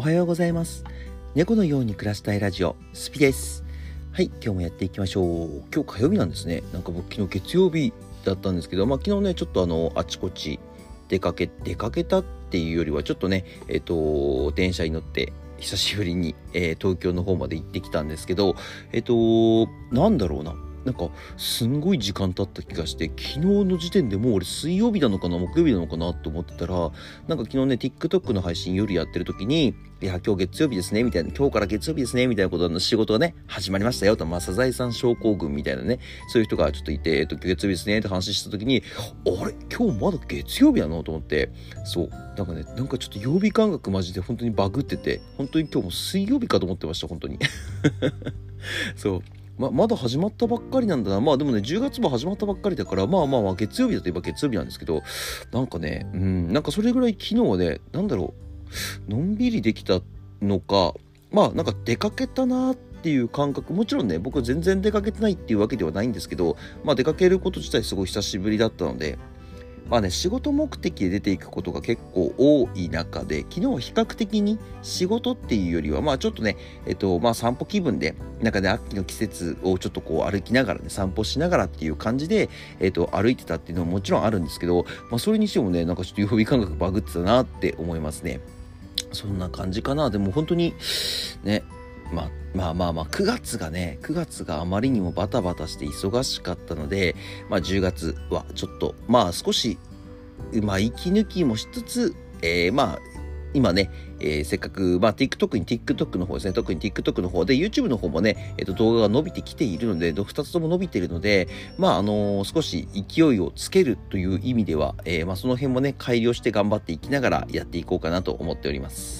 おはようございます。猫のように暮らしたいラジオスピです。はい今日もやっていきましょう。今日火曜日なんですね。なんか僕昨日月曜日だったんですけどまあ昨日ねちょっとあのあちこち出かけ出かけたっていうよりはちょっとねえっ、と電車に乗って久しぶりに、えー、東京の方まで行ってきたんですけどえっ、となんだろうな。なんかすんごい時間経った気がして昨日の時点でもう俺水曜日なのかな木曜日なのかなと思ってたらなんか昨日ね TikTok の配信夜やってる時にいや今日月曜日ですねみたいな今日から月曜日ですねみたいなことの仕事がね始まりましたよとまあサザエさん症候群みたいなねそういう人がちょっといて、えっと、月曜日ですねって話した時にあれ？今日まだ月曜日なの？と思ってそう。なんかねなんかちょっと曜日感覚マジで本当にバグってて本当に今日も水曜日かと思ってました本当に。そう。ままだ始まったばっかりなんだな。まあでもね、10月も始まったばっかりだから、まあまあまあ、月曜日だといえば月曜日なんですけど、なんかね、うん、なんかそれぐらい昨日はね、なんだろう、のんびりできたのか、まあなんか出かけたなっていう感覚、もちろんね、僕全然出かけてないっていうわけではないんですけど、まあ出かけること自体すごい久しぶりだったので、まあね、仕事目的で出ていくことが結構多い中で、昨日は比較的に仕事っていうよりは、まあちょっとね、えっと、まあ散歩気分で、なんかね、秋の季節をちょっとこう歩きながらね、散歩しながらっていう感じで、えっと、歩いてたっていうのももちろんあるんですけど、まあそれにしてもね、なんかちょっと曜日感覚バグってたなって思いますね。そんな感じかな。でも本当に、ね、まあ、まあまあまあ、9月がね、9月があまりにもバタバタして忙しかったので、まあ10月はちょっと、まあ少し、まあ息抜きもしつつ、えー、まあ、今ね、えー、せっかく、まあ、TikTok に TikTok の方ですね、特に TikTok の方で、YouTube の方もね、え、ー、と、動画が伸びてきているので、2つとも伸びているので、まあ、あのー、少し勢いをつけるという意味では、えまあ、その辺もね、改良して頑張っていきながらやっていこうかなと思っております。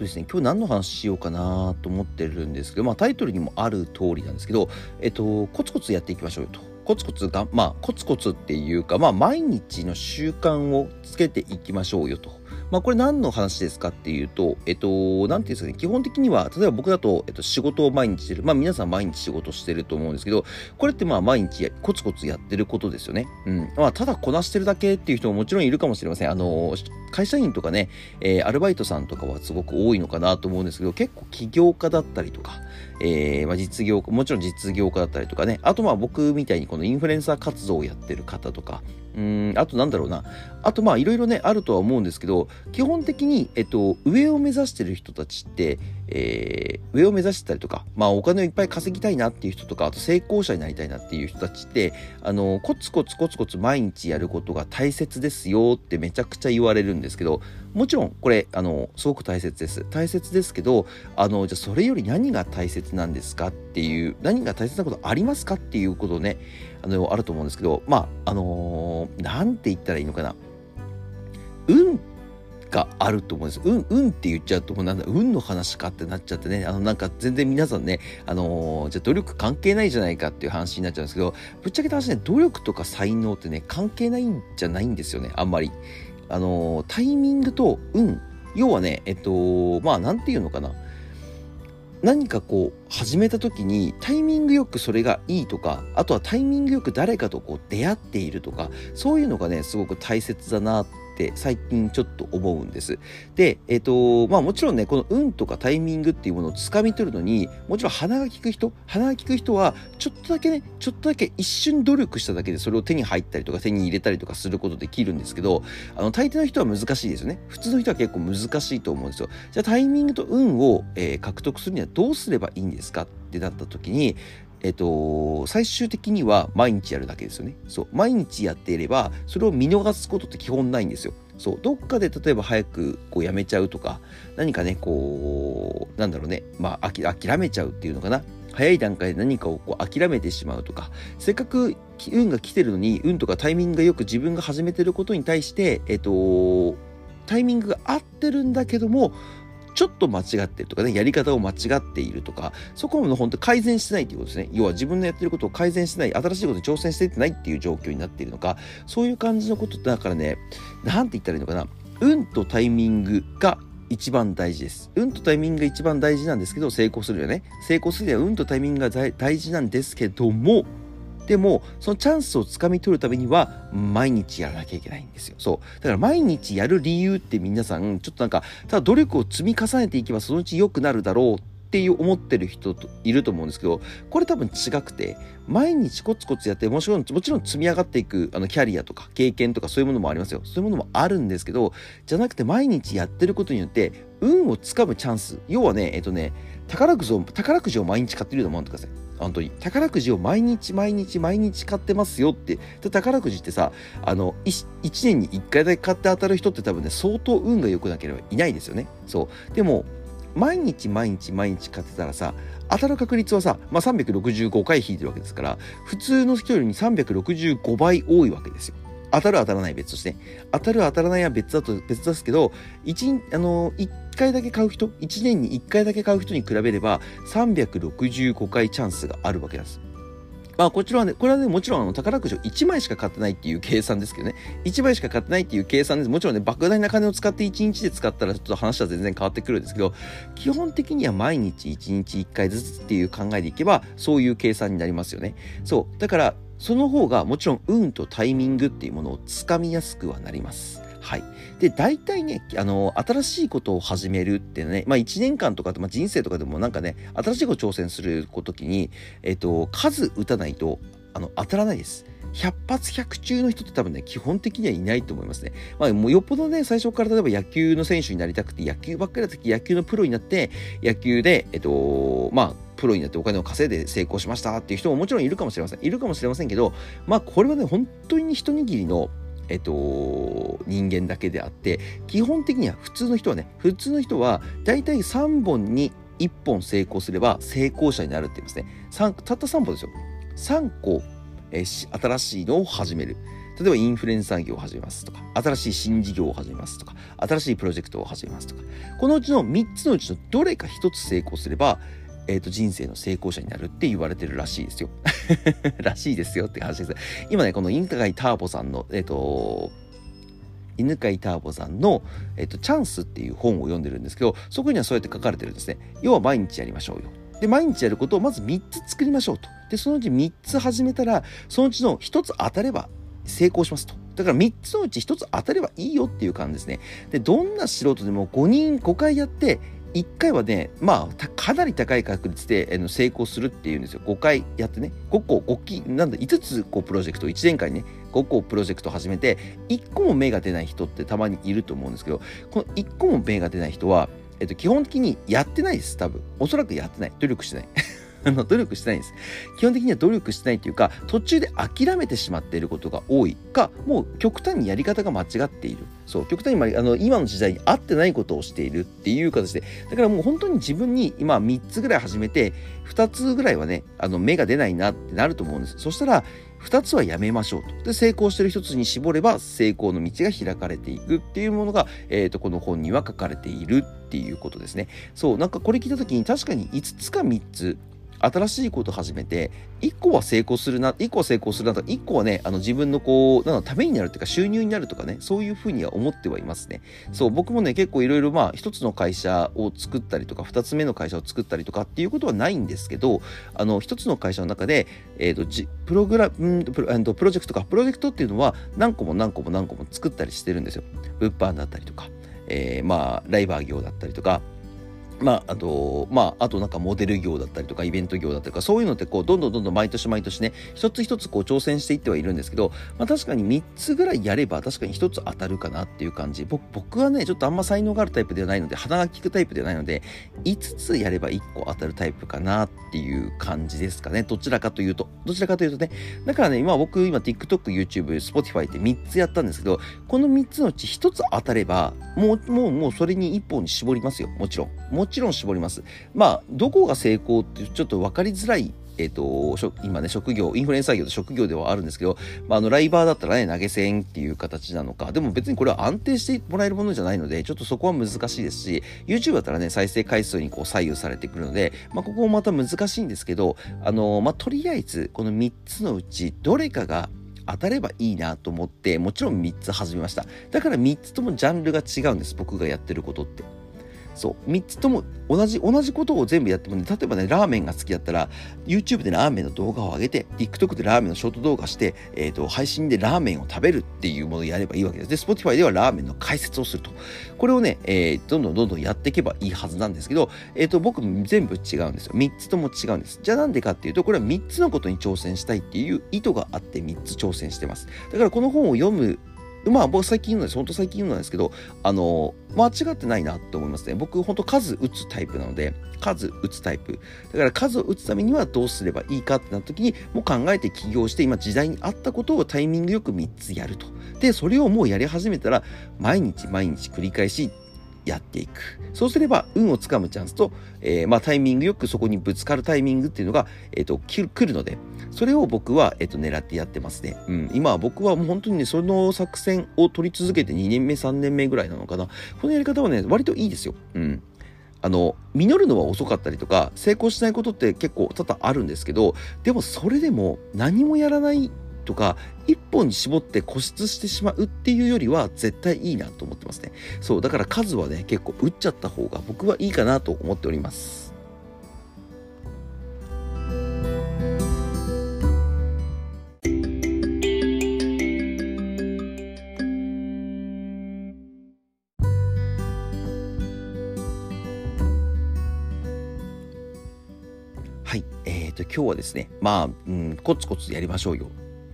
とですね、今日何の話しようかなと思ってるんですけど、まあタイトルにもある通りなんですけど、えっと、コツコツやっていきましょうよと。コツコツが、まあコツコツっていうか、まあ毎日の習慣をつけていきましょうよと。まあこれ何の話ですかっていうと、えっと、なんていうんですかね、基本的には、例えば僕だと、えっと、仕事を毎日してる。まあ皆さん毎日仕事してると思うんですけど、これってまあ毎日コツコツやってることですよね。うん。まあただこなしてるだけっていう人ももちろんいるかもしれません。あの、会社員とかね、えー、アルバイトさんとかはすごく多いのかなと思うんですけど、結構起業家だったりとか、えー、まあ、実業家、もちろん実業家だったりとかね、あとまあ僕みたいにこのインフルエンサー活動をやってる方とか、うん、あとなんだろうな。あとまあいろいろね、あるとは思うんですけど、基本的に、えっと、上を目指してる人たちって、えー、上を目指してたりとか、まあお金をいっぱい稼ぎたいなっていう人とか、あと成功者になりたいなっていう人たちって、あの、コツコツコツコツ毎日やることが大切ですよってめちゃくちゃ言われるんですけど、もちろんこれ、あの、すごく大切です。大切ですけど、あの、じゃあそれより何が大切なんですかっていう、何が大切なことありますかっていうことね、あの、あると思うんですけど、まあ、あのー、なんて言ったらいいのかな。運があると思うんです。運、運って言っちゃうと、もうなんだ、運の話かってなっちゃってね、あの、なんか全然皆さんね、あのー、じゃあ努力関係ないじゃないかっていう話になっちゃうんですけど、ぶっちゃけた話ね、努力とか才能ってね、関係ないんじゃないんですよね、あんまり。あの、タイミングと運、要はね、えっと、まあ、何て言うのかな。何かこう始めた時にタイミングよくそれがいいとかあとはタイミングよく誰かとこう出会っているとかそういうのがねすごく大切だなっって最近ちょっと思うんです。で、えっ、ー、と、まあもちろんね、この運とかタイミングっていうものをつかみ取るのに、もちろん鼻が利く人、鼻が利く人は、ちょっとだけね、ちょっとだけ一瞬努力しただけでそれを手に入ったりとか手に入れたりとかすることできるんですけど、あの、大抵の人は難しいですよね。普通の人は結構難しいと思うんですよ。じゃあタイミングと運を、えー、獲得するにはどうすればいいんですか？ってなった時に、えっと、最終的には毎日やるだけですよね。そう。毎日やっていれば、それを見逃すことって基本ないんですよ。そう。どっかで例えば早くこうやめちゃうとか、何かね、こう、なんだろうね、まあ、諦めちゃうっていうのかな。早い段階で何かをこう諦めてしまうとか、せっかく運が来てるのに、運とかタイミングがよく自分が始めてることに対して、えっと、タイミングが合ってるんだけども、ちょっと間違ってるとかね、やり方を間違っているとか、そこの本当改善してないっていうことですね。要は自分のやってることを改善してない、新しいことに挑戦していってないっていう状況になっているのか、そういう感じのことだからね、なんて言ったらいいのかな。運とタイミングが一番大事です。運とタイミングが一番大事なんですけど、成功するよね。成功するには運とタイミングが大事なんですけども、でも、そのチャンスをつかみ取るためには、毎日やらなきゃいけないんですよ。そう。だから毎日やる理由って皆さん、ちょっとなんか、ただ努力を積み重ねていけばそのうち良くなるだろうっていう思ってる人といると思うんですけど、これ多分違くて、毎日コツコツやって、もちろん、もちろん積み上がっていく、あの、キャリアとか経験とかそういうものもありますよ。そういうものもあるんですけど、じゃなくて毎日やってることによって、運をつかむチャンス。要はね、えっとね、宝くじを、宝くじを毎日買ってるようなもんってくださ。本当に。宝くじを毎日毎日毎日買ってますよって。宝くじってさ、あの、1年に1回だけ買って当たる人って多分ね、相当運が良くなければいないですよね。そう。でも、毎日毎日毎日買ってたらさ当たる確率はさ、まあ、365回引いてるわけですから普通の人よりに365倍多いわけですよ。当たる当たらない別として、当たる当たらないは別だと別ですけど 1, あの1回だけ買う人1年に1回だけ買う人に比べれば365回チャンスがあるわけです。まあ、こちらはね、これはね、もちろんあの宝くじを1枚しか買ってないっていう計算ですけどね、1枚しか買ってないっていう計算です。もちろんね、莫大な金を使って1日で使ったらちょっと話は全然変わってくるんですけど、基本的には毎日1日1回ずつっていう考えでいけば、そういう計算になりますよね。そう。だから、その方がもちろん運とタイミングっていうものをつかみやすくはなります。はい。で、大体ね、あの、新しいことを始めるってね、まあ1年間とか、まあ、人生とかでもなんかね、新しいこと挑戦するときに、えっと、数打たないと、あの、当たらないです。100発100中の人って多分ね、基本的にはいないと思いますね。まあ、もうよっぽどね、最初から例えば野球の選手になりたくて、野球ばっかりだった時、野球のプロになって、野球で、えっと、まあ、プロになってお金を稼いで成功しましたっていう人ももちろんいるかもしれません。いるかもしれませんけど、まあ、これはね、本当に一握りの、えっと、人間だけであって、基本的には普通の人はね、普通の人は大体3本に1本成功すれば成功者になるって言いますね。たった3本ですよ。3個、えー、新しいのを始める。例えばインフルエンサー業を始めますとか、新しい新事業を始めますとか、新しいプロジェクトを始めますとか、このうちの3つのうちのどれか1つ成功すれば、えーと、人生の成功者になるって言われてるらしいですよ。らしいですよって話です。今ね、この犬飼ターボさんの、えっ、ー、と、犬飼ターボさんの、えっ、ー、と、チャンスっていう本を読んでるんですけど、そこにはそうやって書かれてるんですね。要は毎日やりましょうよ。で、毎日やることをまず3つ作りましょうと。で、そのうち3つ始めたら、そのうちの1つ当たれば成功しますと。だから3つのうち1つ当たればいいよっていう感じですね。で、どんな素人でも5人5回やって、1回はね、まあ、かなり高い確率で成功するっていうんですよ。5回やってね、5個、5期、なんだ、5つこうプロジェクト、1年間にね、5個プロジェクト始めて、1個も目が出ない人ってたまにいると思うんですけど、この1個も目が出ない人は、えっと、基本的にやってないです、多分。おそらくやってない。努力してない。の、努力してないんです。基本的には努力してないっていうか、途中で諦めてしまっていることが多いか、もう極端にやり方が間違っている。そう、極端にあの今の時代に合ってないことをしているっていう形で、だからもう本当に自分に今3つぐらい始めて、2つぐらいはね、あの、芽が出ないなってなると思うんです。そしたら、2つはやめましょうと。で、成功してる1つに絞れば成功の道が開かれていくっていうものが、えっ、ー、と、この本には書かれているっていうことですね。そう、なんかこれ聞いた時に確かに5つか3つ、新しいことを始めて、1個は成功するな、1個は成功するなと、1個はね、あの自分のこう、なんためになるっていうか収入になるとかね、そういうふうには思ってはいますね。そう、僕もね、結構いろいろまあ、一つの会社を作ったりとか、二つ目の会社を作ったりとかっていうことはないんですけど、あの、一つの会社の中で、えっ、ー、と、プログラム、プロプロジェクトか、プロジェクトっていうのは何個も何個も何個も作ったりしてるんですよ。物販だったりとか、えー、まあ、ライバー業だったりとか、まあ、あと、まあ、あとなんかモデル業だったりとか、イベント業だったりとか、そういうのってこう、どんどんどんどん毎年毎年ね、一つ一つこう挑戦していってはいるんですけど、まあ確かに3つぐらいやれば確かに1つ当たるかなっていう感じ。僕僕はね、ちょっとあんま才能があるタイプではないので、鼻が利くタイプではないので、5つやれば1個当たるタイプかなっていう感じですかね。どちらかというと。どちらかというとね。だからね、今僕、今 TikTok、YouTube、Spotify って3つやったんですけど、この3つのうち1つ当たれば、もう、もう、もうそれに1本に絞りますよ。もちろん。もちろん絞ります。まあ、どこが成功ってちょっと分かりづらいえっ、ー、と、今ね、職業、インフルエンサー業と職業ではあるんですけど、まあ、あの、ライバーだったらね、投げ銭っていう形なのか、でも別にこれは安定してもらえるものじゃないので、ちょっとそこは難しいですし、YouTube だったらね、再生回数にこう左右されてくるので、まあ、ここもまた難しいんですけど、あの、まあ、とりあえず、この3つのうち、どれかが当たればいいなと思って、もちろん3つ始めました。だから3つともジャンルが違うんです。僕がやってることって。そう、3つとも同じ、同じことを全部やってもね、例えばね、ラーメンが好きだったら、YouTube でラーメンの動画を上げて、TikTok でラーメンのショート動画して、えっ、ー、と、配信でラーメンを食べるっていうものをやればいいわけです。で、Spotify ではラーメンの解説をすると。これをね、えー、どんどんどんどんやっていけばいいはずなんですけど、えっ、ー、と、僕全部違うんですよ。3つとも違うんです。じゃあなんでかっていうと、これは3つのことに挑戦したいっていう意図があって3つ挑戦してます。だからこの本を読むまあ僕最近言うのです、本当最近言うのなんですけど、あの、間違ってないなって思いますね。僕本当数打つタイプなので、数打つタイプ。だから数を打つためにはどうすればいいかってなった時に、もう考えて起業して、今時代に合ったことをタイミングよく3つやると。で、それをもうやり始めたら、毎日毎日繰り返しやっていく。そうすれば、運をつかむチャンスと、えー、まあ、タイミングよくそこにぶつかるタイミングっていうのが、えっ、ー、と、来るので、それを僕は、えっ、ー、と、狙ってやってますね。うん。今は僕はもう本当にね、その作戦を取り続けて2年目、3年目ぐらいなのかな。このやり方はね、割といいですよ。うん。あの、実るのは遅かったりとか、成功しないことって結構多々あるんですけど、でもそれでも何もやらないとか、一本に絞って固執してしまうっていうよりは絶対いいなと思ってますね。そう、だから数はね、結構打っちゃった方が僕はいいかなと思っております。はい。えっ、ー、と、今日はですね、まあ、うん、コツコツやりましょうよ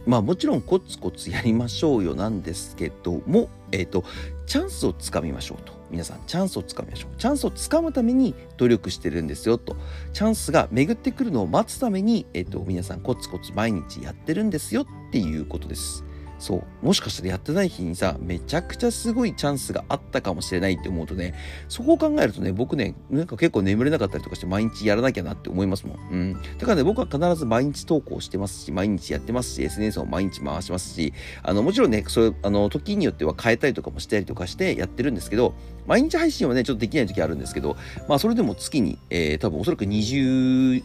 まあもちろんコツコツやりましょうよなんですけども、えっ、ー、と、チャンスをつかみましょうと。皆さん、チャンスをつかみましょう。チャンスをつかむために努力してるんですよと。チャンスが巡ってくるのを待つために、えっ、ー、と、皆さんコツコツ毎日やってるんですよっていうことです。そう。もしかしたらやってない日にさ、めちゃくちゃすごいチャンスがあったかもしれないって思うとね、そこを考えるとね、僕ね、なんか結構眠れなかったりとかして毎日やらなきゃなって思いますもん。うん。だからね、僕は必ず毎日投稿してますし、毎日やってますし、SNS を毎日回しますし、あの、もちろんね、そう、あの、時によっては変えたりとかもしたりとかしてやってるんですけど、毎日配信はね、ちょっとできない時あるんですけど、まあ、それでも月に、えー、多分おそらく20、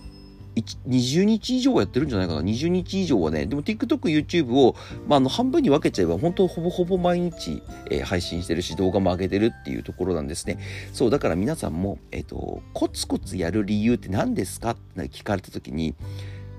20日以上はやってるんじゃないかな。20日以上はね。でも TikTok、YouTube を、まあ、の半分に分けちゃえば、本当ほぼほぼ毎日、えー、配信してるし、動画も上げてるっていうところなんですね。そう、だから皆さんも、え、ー、と、コツコツやる理由って何ですかって聞かれた時に、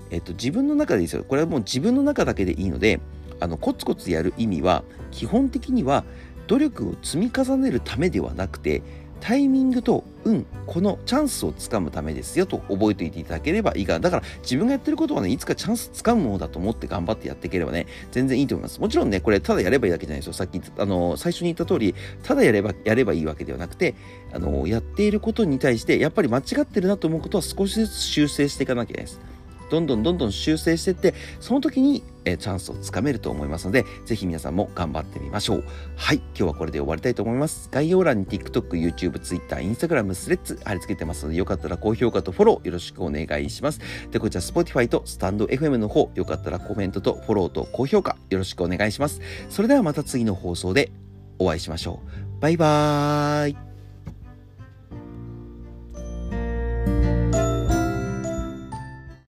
え、ー、と、自分の中でいいですよ。これはもう自分の中だけでいいので、あの、コツコツやる意味は、基本的には、努力を積み重ねるためではなくて、タイミングと運、このチャンスをつかむためですよと覚えておいていただければいいかな。だから自分がやってることはね、いつかチャンスつかむものだと思って頑張ってやっていければね、全然いいと思います。もちろんね、これただやればいいだけじゃないですよ。さっき、あの、最初に言った通り、ただやれば、やればいいわけではなくて、あの、やっていることに対して、やっぱり間違ってるなと思うことは少しずつ修正していかなきゃいけないです。どんどんどんどん修正していって、その時に、えチャンスをつかめると思いますので、ぜひ皆さんも頑張ってみましょう。はい、今日はこれで終わりたいと思います。概要欄に TikTok、YouTube、Twitter、Instagram、スレッズ貼り付けてますので、よかったら高評価とフォローよろしくお願いします。で、こちら Spotify とスタンド FM の方、よかったらコメントとフォローと高評価よろしくお願いします。それではまた次の放送でお会いしましょう。バイバーイ。